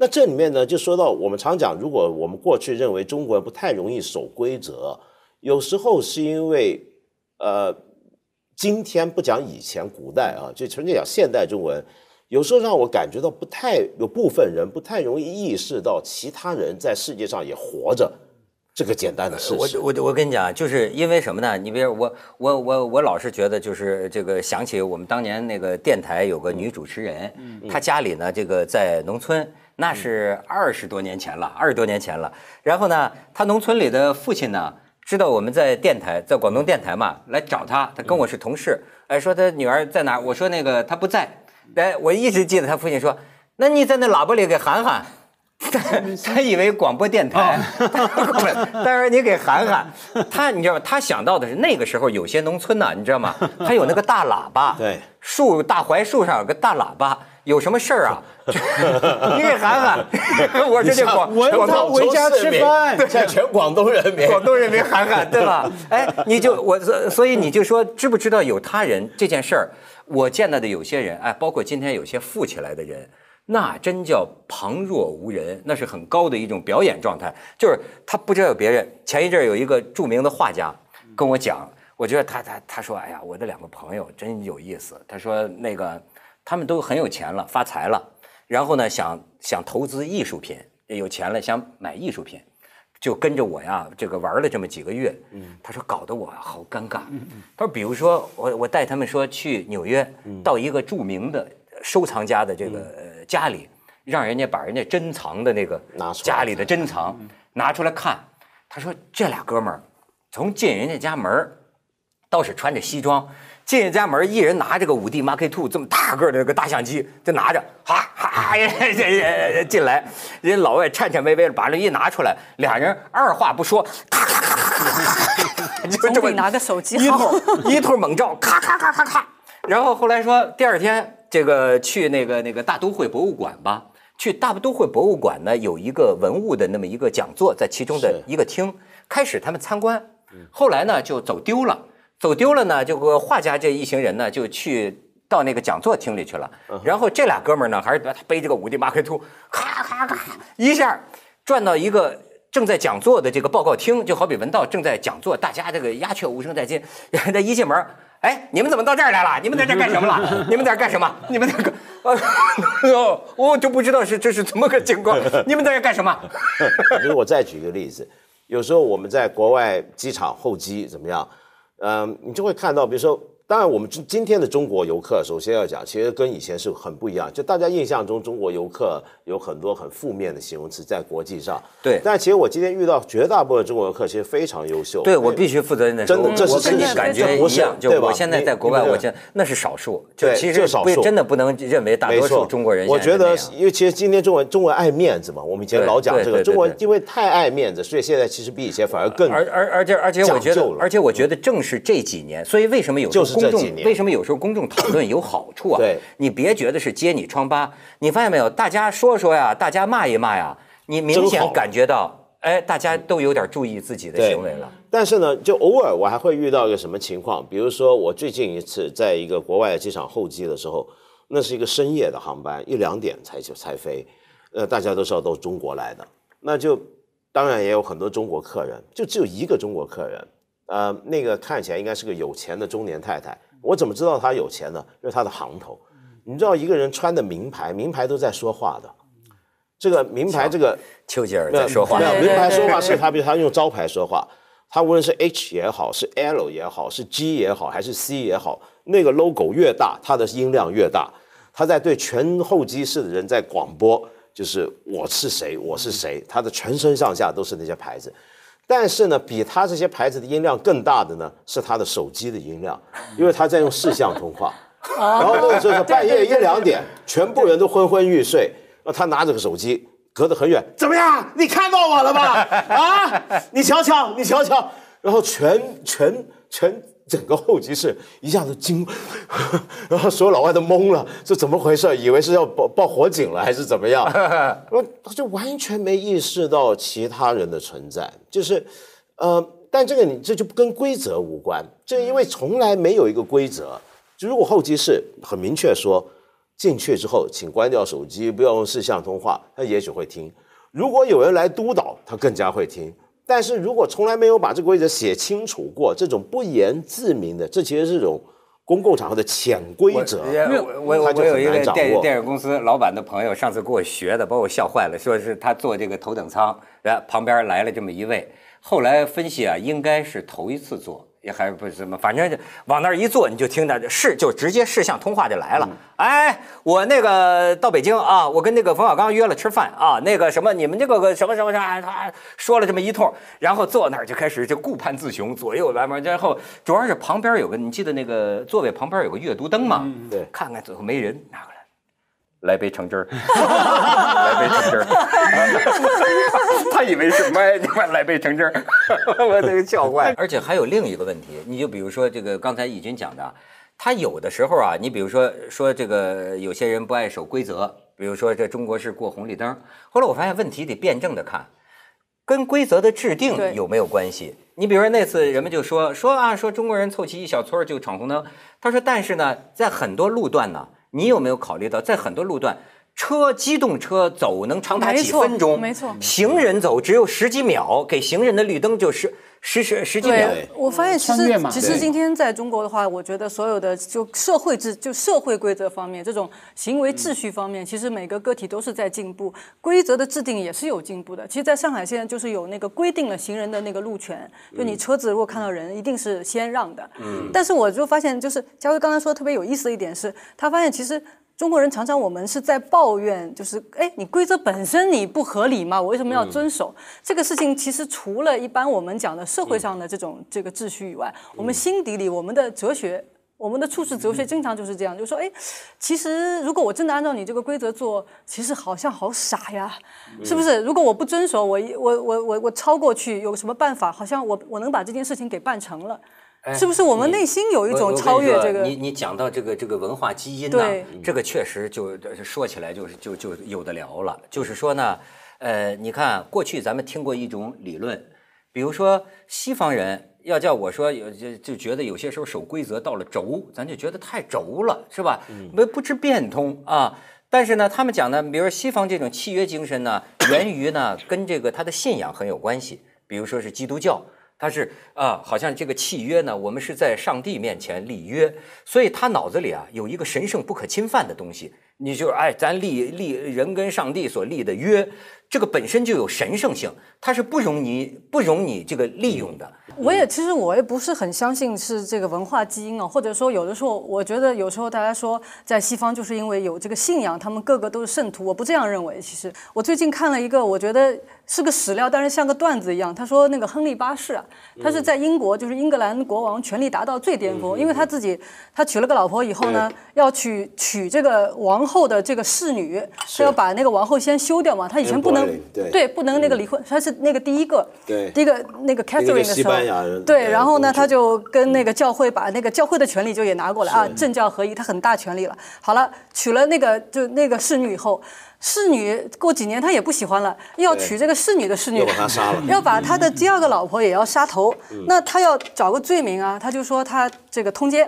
那这里面呢，就说到我们常讲，如果我们过去认为中国人不太容易守规则，有时候是因为呃，今天不讲以前古代啊，就纯粹讲现代中文，有时候让我感觉到不太有部分人不太容易意识到其他人在世界上也活着。这个简单的事实，我我我跟你讲，就是因为什么呢？你比如我我我我老是觉得，就是这个想起我们当年那个电台有个女主持人，她家里呢这个在农村，那是二十多年前了，二十多年前了。然后呢，她农村里的父亲呢，知道我们在电台，在广东电台嘛，来找她，她跟我是同事，哎，说她女儿在哪？我说那个她不在，哎，我一直记得她父亲说，那你在那喇叭里给喊喊。他他以为广播电台，但是你给喊喊他，你知道吗？他想到的是那个时候有些农村呢，你知道吗？他有那个大喇叭，对，树大槐树上有个大喇叭，有什么事儿啊？你给喊喊，我这就广广东回家吃饭，向全广东人民，广东人民喊喊，对吧？哎，你就我所以你就说知不知道有他人这件事儿？我见到的有些人，哎，包括今天有些富起来的人。那真叫旁若无人，那是很高的一种表演状态。就是他不知道有别人。前一阵有一个著名的画家跟我讲，我觉得他他他说，哎呀，我的两个朋友真有意思。他说那个他们都很有钱了，发财了，然后呢想想投资艺术品，有钱了想买艺术品，就跟着我呀这个玩了这么几个月。他说搞得我好尴尬。他说比如说我我带他们说去纽约，到一个著名的。收藏家的这个家里，让人家把人家珍藏的那个家里的珍藏拿出来看。他说：“这俩哥们儿从进人家家门倒是穿着西装，进人家门一人拿着个五 D Mark Two 这么大个的那个大相机，就拿着，哈哈进来，人家老外颤颤巍巍的把这一拿出来，俩人二话不说，咔咔咔咔咔，就这么拿个手机，一通一通猛照，咔咔咔咔咔。然后后来说第二天。”这个去那个那个大都会博物馆吧，去大都会博物馆呢，有一个文物的那么一个讲座，在其中的一个厅，开始他们参观，后来呢就走丢了，走丢了呢，这个画家这一行人呢就去到那个讲座厅里去了，然后这俩哥们呢还是他背着个五 D Mark Two，咔咔咔一下转到一个正在讲座的这个报告厅，就好比文道正在讲座，大家这个鸦雀无声在进，他一进门。哎，你们怎么到这儿来了？你们在这干什么了？你们在这干什么？你们在干？哦，我就不知道是这是怎么个情况。你们在这干什么？比如我再举一个例子，有时候我们在国外机场候机怎么样？嗯，你就会看到，比如说。当然，我们今今天的中国游客，首先要讲，其实跟以前是很不一样。就大家印象中，中国游客有很多很负面的形容词在国际上。对。但其实我今天遇到绝大部分中国游客，其实非常优秀。对我必须负责任的说，真的，这是跟你感觉一样。就我现在在国外，我觉得那是少数。就其实不真的不能认为大多数中国人。我觉得，因为其实今天中国中国爱面子嘛，我们以前老讲这个，中国因为太爱面子，所以现在其实比以前反而更而而而且而且我觉得，而且我觉得正是这几年，所以为什么有就是公众为什么有。时候公众讨论有好处啊，对，你别觉得是揭你疮疤，你发现没有？大家说说呀，大家骂一骂呀，你明显感觉到，哎，大家都有点注意自己的行为了。但是呢，就偶尔我还会遇到一个什么情况，比如说我最近一次在一个国外的机场候机的时候，那是一个深夜的航班，一两点才就才飞，呃，大家都知道都是中国来的，那就当然也有很多中国客人，就只有一个中国客人，呃，那个看起来应该是个有钱的中年太太。我怎么知道她有钱呢？因为她的行头。你知道一个人穿的名牌，名牌都在说话的。这个名牌，这个丘吉尔在说话。没有，名牌说话是他，比如他用招牌说话。他无论是 H 也好，是 L 也好，是 G 也好，还是 C 也好，那个 logo 越大，他的音量越大。他在对全候机室的人在广播，就是我是谁，我是谁。他的全身上下都是那些牌子。但是呢，比他这些牌子的音量更大的呢，是他的手机的音量，因为他在用视像通话。然后那个时候半夜一两点，全部人都昏昏欲睡，那他拿着个手机，隔得很远，怎么样？你看到我了吧？啊，你瞧瞧，你瞧瞧，然后全全全。整个候机室一下子惊，然后所有老外都懵了，这怎么回事？以为是要报报火警了还是怎么样？他就完全没意识到其他人的存在，就是，呃，但这个你这就跟规则无关，这因为从来没有一个规则。就如果候机室很明确说，进去之后，请关掉手机，不要用视像通话，他也许会听。如果有人来督导，他更加会听。但是如果从来没有把这个规则写清楚过，这种不言自明的，这其实是一种公共场合的潜规则。我我我有一个电电影公司老板的朋友，上次给我学的，把我笑坏了，说是他坐这个头等舱，然后旁边来了这么一位，后来分析啊，应该是头一次坐。也还不什么，反正就往那儿一坐，你就听着是就直接视像通话就来了。哎，我那个到北京啊，我跟那个冯小刚约了吃饭啊，那个什么你们这个个什么什么啥，他说了这么一通，然后坐那儿就开始就顾盼自雄，左右来嘛，然后主要是旁边有个，你记得那个座位旁边有个阅读灯嘛？对，看看最后没人拿过来。来杯橙汁儿，来杯橙汁儿。他以为是麦，你快来杯橙汁儿，我这个笑坏。而且还有另一个问题，你就比如说这个刚才义军讲的，他有的时候啊，你比如说说这个有些人不爱守规则，比如说这中国是过红绿灯。后来我发现问题得辩证的看，跟规则的制定有没有关系？你比如说那次人们就说说啊，说中国人凑齐一小撮就闯红灯。他说，但是呢，在很多路段呢。你有没有考虑到，在很多路段，车机动车走能长达几分钟，没错，行人走只有十几秒，给行人的绿灯就是十十十几秒。我发现其实其实今天在中国的话，我觉得所有的就社会制就社会规则方面，这种行为秩序方面，其实每个个体都是在进步，规则的制定也是有进步的。其实，在上海现在就是有那个规定了行人的那个路权，就你车子如果看到人，一定是先让的。嗯。但是我就发现，就是嘉辉刚才说特别有意思的一点是，他发现其实。中国人常常我们是在抱怨，就是哎，你规则本身你不合理嘛？我为什么要遵守这个事情？其实除了一般我们讲的社会上的这种这个秩序以外，我们心底里我们的哲学，我们的处世哲学经常就是这样，就说哎，其实如果我真的按照你这个规则做，其实好像好傻呀，是不是？如果我不遵守，我我我我我超过去，有什么办法？好像我我能把这件事情给办成了。是不是我们内心有一种超越这个？你你讲到这个这个文化基因呢？这个确实就说起来就是就就有的聊了。就是说呢，呃，你看过去咱们听过一种理论，比如说西方人要叫我说有就就觉得有些时候守规则到了轴，咱就觉得太轴了，是吧？没不知变通啊。但是呢，他们讲呢，比如说西方这种契约精神呢，源于呢跟这个他的信仰很有关系，比如说是基督教。他是啊，好像这个契约呢，我们是在上帝面前立约，所以他脑子里啊有一个神圣不可侵犯的东西。你就哎，咱立立人跟上帝所立的约，这个本身就有神圣性，它是不容你不容你这个利用的。我也其实我也不是很相信是这个文化基因啊，或者说有的时候我觉得有时候大家说在西方就是因为有这个信仰，他们个个都是圣徒，我不这样认为。其实我最近看了一个，我觉得。是个史料，但是像个段子一样。他说那个亨利八世啊，他是在英国，就是英格兰国王权力达到最巅峰，因为他自己他娶了个老婆以后呢，要娶娶这个王后的这个侍女，他要把那个王后先休掉嘛。他以前不能对不能那个离婚，他是那个第一个第一个那个 Catherine 的时候，对，然后呢他就跟那个教会把那个教会的权利就也拿过来啊，政教合一，他很大权力了。好了，娶了那个就那个侍女以后。侍女过几年他也不喜欢了，要娶这个侍女的侍女，要把他杀了，要把他的第二个老婆也要杀头。那他要找个罪名啊，他就说他这个通奸。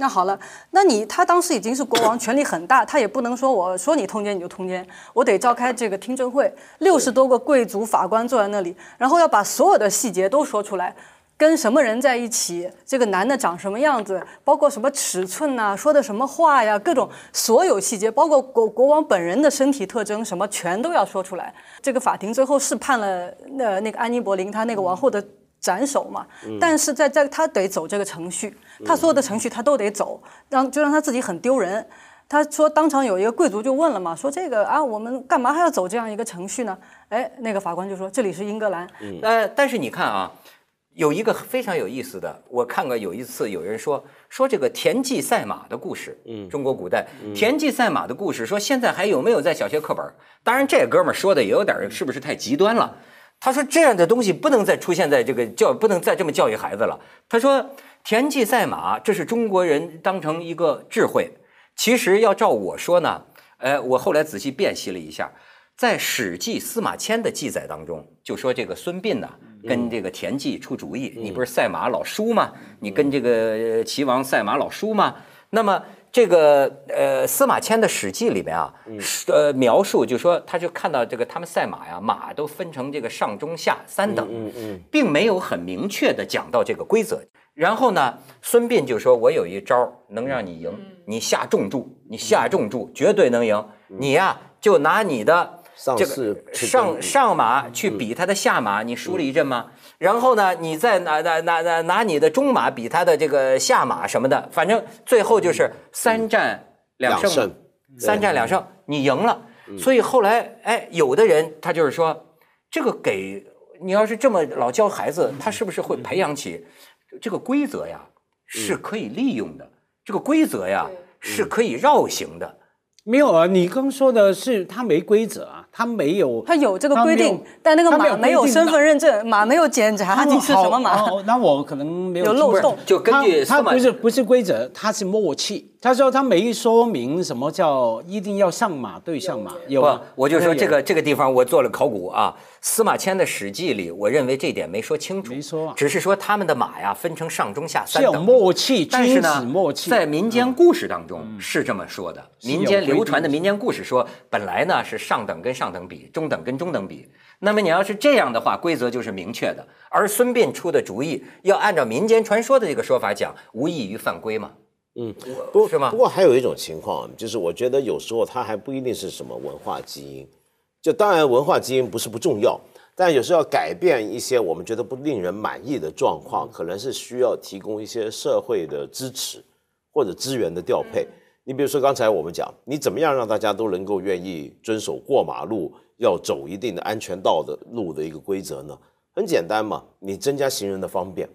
那好了，那你他当时已经是国王，权力很大，他也不能说我说你通奸你就通奸，我得召开这个听证会，六十多个贵族法官坐在那里，然后要把所有的细节都说出来。跟什么人在一起？这个男的长什么样子？包括什么尺寸呐？说的什么话呀？各种所有细节，包括国国王本人的身体特征，什么全都要说出来。这个法庭最后是判了那那个安妮·博林他那个王后的斩首嘛？但是在在他得走这个程序，他所有的程序他都得走，让就让他自己很丢人。他说当场有一个贵族就问了嘛，说这个啊，我们干嘛还要走这样一个程序呢？哎，那个法官就说这里是英格兰。呃，但是你看啊。有一个非常有意思的，我看过有一次有人说说这个田忌赛马的故事，嗯，中国古代田忌赛马的故事，说现在还有没有在小学课本？当然，这哥们儿说的也有点是不是太极端了？他说这样的东西不能再出现在这个教，不能再这么教育孩子了。他说田忌赛马，这是中国人当成一个智慧。其实要照我说呢，呃，我后来仔细辨析了一下，在《史记·司马迁》的记载当中，就说这个孙膑呢。跟这个田忌出主意，你不是赛马老输吗？你跟这个齐王赛马老输吗？那么这个呃司马迁的《史记》里面啊，呃描述就说他就看到这个他们赛马呀，马都分成这个上中下三等，并没有很明确的讲到这个规则。然后呢，孙膑就说：“我有一招能让你赢，你下重注，你下重注绝对能赢。你呀，就拿你的这个上上马去比他的下马，你输了一阵吗？然后呢，你再拿拿拿拿拿你的中马比他的这个下马什么的，反正最后就是三战两胜，三战两胜，你赢了。所以后来，哎，有的人他就是说，这个给你要是这么老教孩子，他是不是会培养起？”这个规则呀是可以利用的，这个规则呀是可以绕行的。没有啊，你刚说的是他没规则啊，他没有，他有这个规定，但那个马没有身份认证，马没有检查你是什么马。那我可能没有漏洞。就根据他不是不是规则，他是默契。他说他没说明什么叫一定要上马对上马。有，我就说这个这个地方我做了考古啊。司马迁的《史记》里，我认为这点没说清楚，没说，只是说他们的马呀分成上中下三等，默契，但是呢，默契，在民间故事当中是这么说的。民间流传的民间故事说，本来呢是上等跟上等比，中等跟中等比。那么你要是这样的话，规则就是明确的。而孙膑出的主意，要按照民间传说的这个说法讲，无异于犯规嘛。嗯，不是吗？不过还有一种情况，就是我觉得有时候它还不一定是什么文化基因。就当然文化基因不是不重要，但有时候要改变一些我们觉得不令人满意的状况，可能是需要提供一些社会的支持或者资源的调配。你比如说刚才我们讲，你怎么样让大家都能够愿意遵守过马路要走一定的安全道的路的一个规则呢？很简单嘛，你增加行人的方便。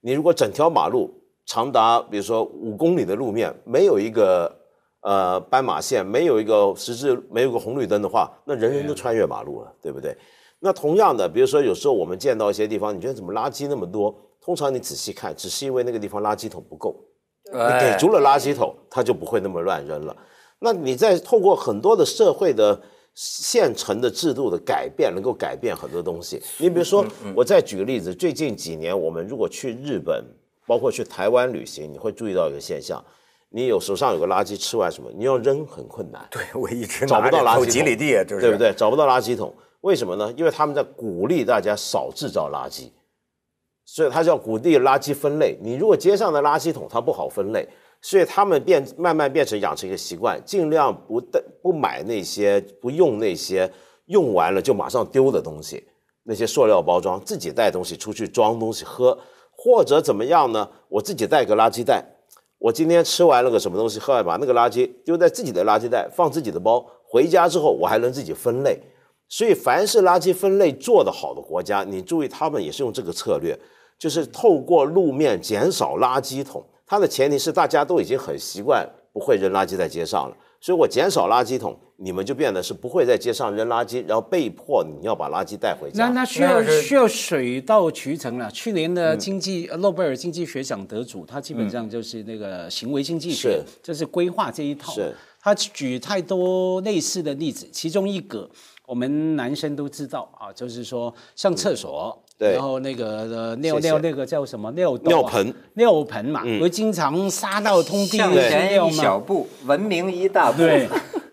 你如果整条马路长达比如说五公里的路面没有一个。呃，斑马线没有一个十字，没有个红绿灯的话，那人人都穿越马路了，对不对？那同样的，比如说有时候我们见到一些地方，你觉得怎么垃圾那么多？通常你仔细看，只是因为那个地方垃圾桶不够，你给足了垃圾桶，它就不会那么乱扔了。那你在透过很多的社会的现成的制度的改变，能够改变很多东西。你比如说，我再举个例子，最近几年我们如果去日本，包括去台湾旅行，你会注意到一个现象。你有手上有个垃圾，吃完什么？你要扔很困难。对我一直找不到垃圾桶，几里地，对不对？找不到垃圾桶，为什么呢？因为他们在鼓励大家少制造垃圾，所以它叫鼓励垃圾分类。你如果街上的垃圾桶它不好分类，所以他们变慢慢变成养成一个习惯，尽量不带不买那些不用那些用完了就马上丢的东西，那些塑料包装，自己带东西出去装东西喝，或者怎么样呢？我自己带个垃圾袋。我今天吃完了个什么东西，喝完把那个垃圾丢在自己的垃圾袋，放自己的包，回家之后我还能自己分类。所以，凡是垃圾分类做得好的国家，你注意，他们也是用这个策略，就是透过路面减少垃圾桶。它的前提是大家都已经很习惯不会扔垃圾在街上了。所以我减少垃圾桶，你们就变得是不会在街上扔垃圾，然后被迫你要把垃圾带回家。那那需要需要水到渠成了。去年的经济诺贝尔经济学奖得主，他基本上就是那个行为经济学，就是规划这一套。是，他举太多类似的例子，其中一个我们男生都知道啊，就是说上厕所。然后那个尿尿那个叫什么？尿尿盆。尿盆嘛，我经常杀到通地向前一小步，文明一大步。对，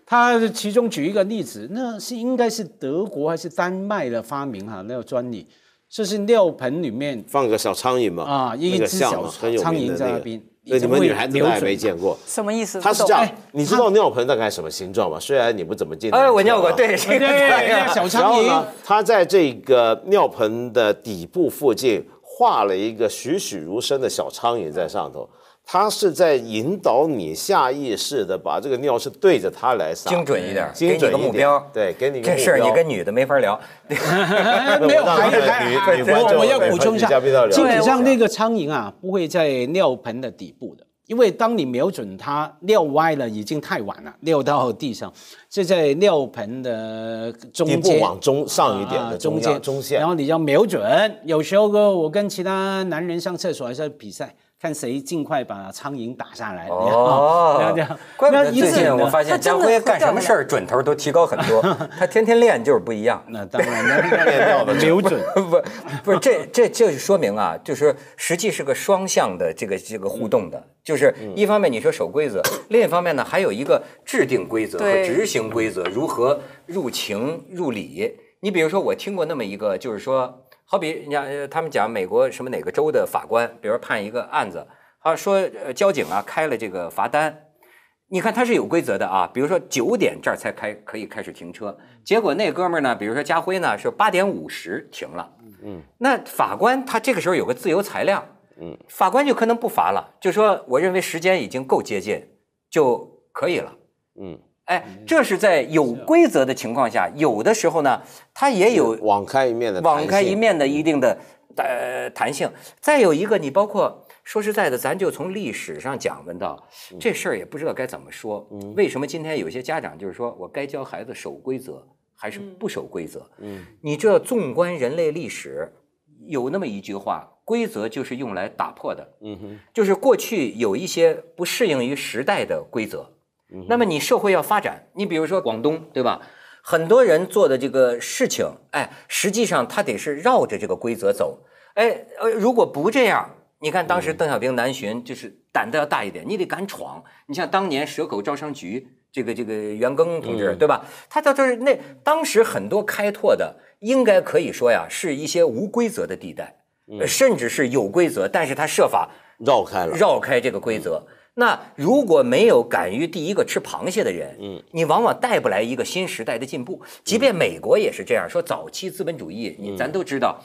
他其中举一个例子，那是应该是德国还是丹麦的发明哈？那个专利，就是尿盆里面放个小苍蝇嘛，啊，一只小苍蝇在那边。对，你们女孩子大概没见过，什么意思？它是这样，你知道尿盆大概什么形状吗？虽然你不怎么见。哎，我尿过，对，对对，小苍蝇。它在这个尿盆的底部附近画了一个栩栩如生的小苍蝇在上头。他是在引导你下意识的把这个尿是对着他来撒，精准一点，精准一个目标，对，给你这事儿你跟女的没法聊，没有，还还我我要补充一下，基本上那个苍蝇啊不会在尿盆的底部的，因为当你瞄准它尿歪了，已经太晚了，尿到地上，是在尿盆的中间往中上一点的中间。中线，然后你要瞄准。有时候我跟其他男人上厕所还是比赛。看谁尽快把苍蝇打下来。哦，这样。怪不得最近我发现家辉干什么事儿准头都提高很多，他天天练就是不一样。那当然，那练掉的 瞄准不不是这这这就说明啊，就是实际是个双向的这个这个互动的，就是一方面你说守规则，另一方面呢还有一个制定规则和执行规则如何入情入理。你比如说我听过那么一个，就是说。好比你看，他们讲美国什么哪个州的法官，比如判一个案子，他说呃交警啊开了这个罚单，你看他是有规则的啊，比如说九点这儿才开可以开始停车，结果那哥们儿呢，比如说家辉呢是八点五十停了，嗯，那法官他这个时候有个自由裁量，嗯，法官就可能不罚了，就说我认为时间已经够接近就可以了，嗯。哎，这是在有规则的情况下，有的时候呢，它也有网开一面的网开一面的一定的呃弹性。再有一个，你包括说实在的，咱就从历史上讲问到这事儿，也不知道该怎么说。为什么今天有些家长就是说我该教孩子守规则还是不守规则？嗯，你知道，纵观人类历史，有那么一句话：规则就是用来打破的。嗯哼，就是过去有一些不适应于时代的规则。那么你社会要发展，你比如说广东，对吧？很多人做的这个事情，哎，实际上他得是绕着这个规则走，哎，呃，如果不这样，你看当时邓小平南巡，就是胆子要大一点，你得敢闯。你像当年蛇口招商局这个这个袁庚同志，对吧？他到这是那当时很多开拓的，应该可以说呀，是一些无规则的地带，甚至是有规则，但是他设法绕开了，绕开这个规则。那如果没有敢于第一个吃螃蟹的人，嗯，你往往带不来一个新时代的进步。即便美国也是这样说，早期资本主义，你咱都知道，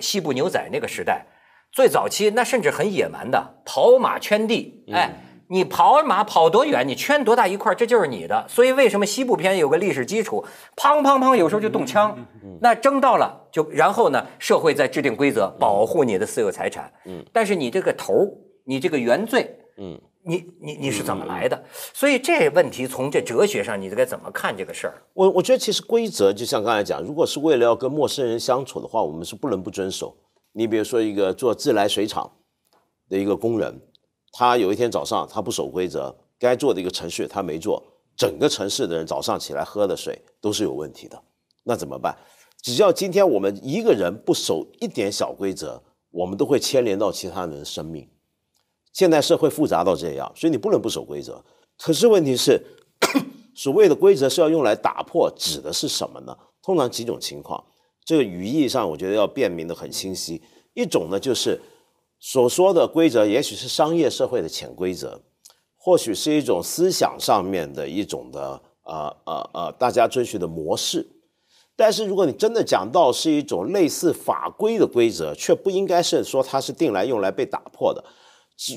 西部牛仔那个时代，最早期那甚至很野蛮的，跑马圈地，哎，你跑马跑多远，你圈多大一块，这就是你的。所以为什么西部片有个历史基础，砰砰砰，有时候就动枪，那争到了就然后呢，社会在制定规则保护你的私有财产，嗯，但是你这个头，你这个原罪，嗯。你你你是怎么来的？所以这问题从这哲学上，你该怎么看这个事儿？我我觉得其实规则就像刚才讲，如果是为了要跟陌生人相处的话，我们是不能不遵守。你比如说一个做自来水厂的一个工人，他有一天早上他不守规则，该做的一个程序他没做，整个城市的人早上起来喝的水都是有问题的，那怎么办？只要今天我们一个人不守一点小规则，我们都会牵连到其他人的生命。现代社会复杂到这样，所以你不能不守规则。可是问题是，所谓的规则是要用来打破，指的是什么呢？通常几种情况，这个语义上我觉得要辨明的很清晰。一种呢，就是所说的规则，也许是商业社会的潜规则，或许是一种思想上面的一种的呃呃呃大家遵循的模式。但是如果你真的讲到是一种类似法规的规则，却不应该是说它是定来用来被打破的。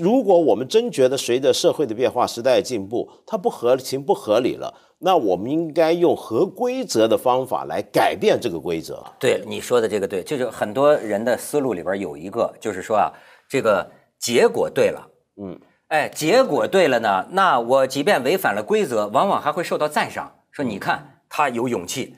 如果我们真觉得随着社会的变化、时代的进步，它不合情不合理了，那我们应该用合规则的方法来改变这个规则。对你说的这个对，就是很多人的思路里边有一个，就是说啊，这个结果对了，嗯，哎，结果对了呢，那我即便违反了规则，往往还会受到赞赏，说你看他有勇气。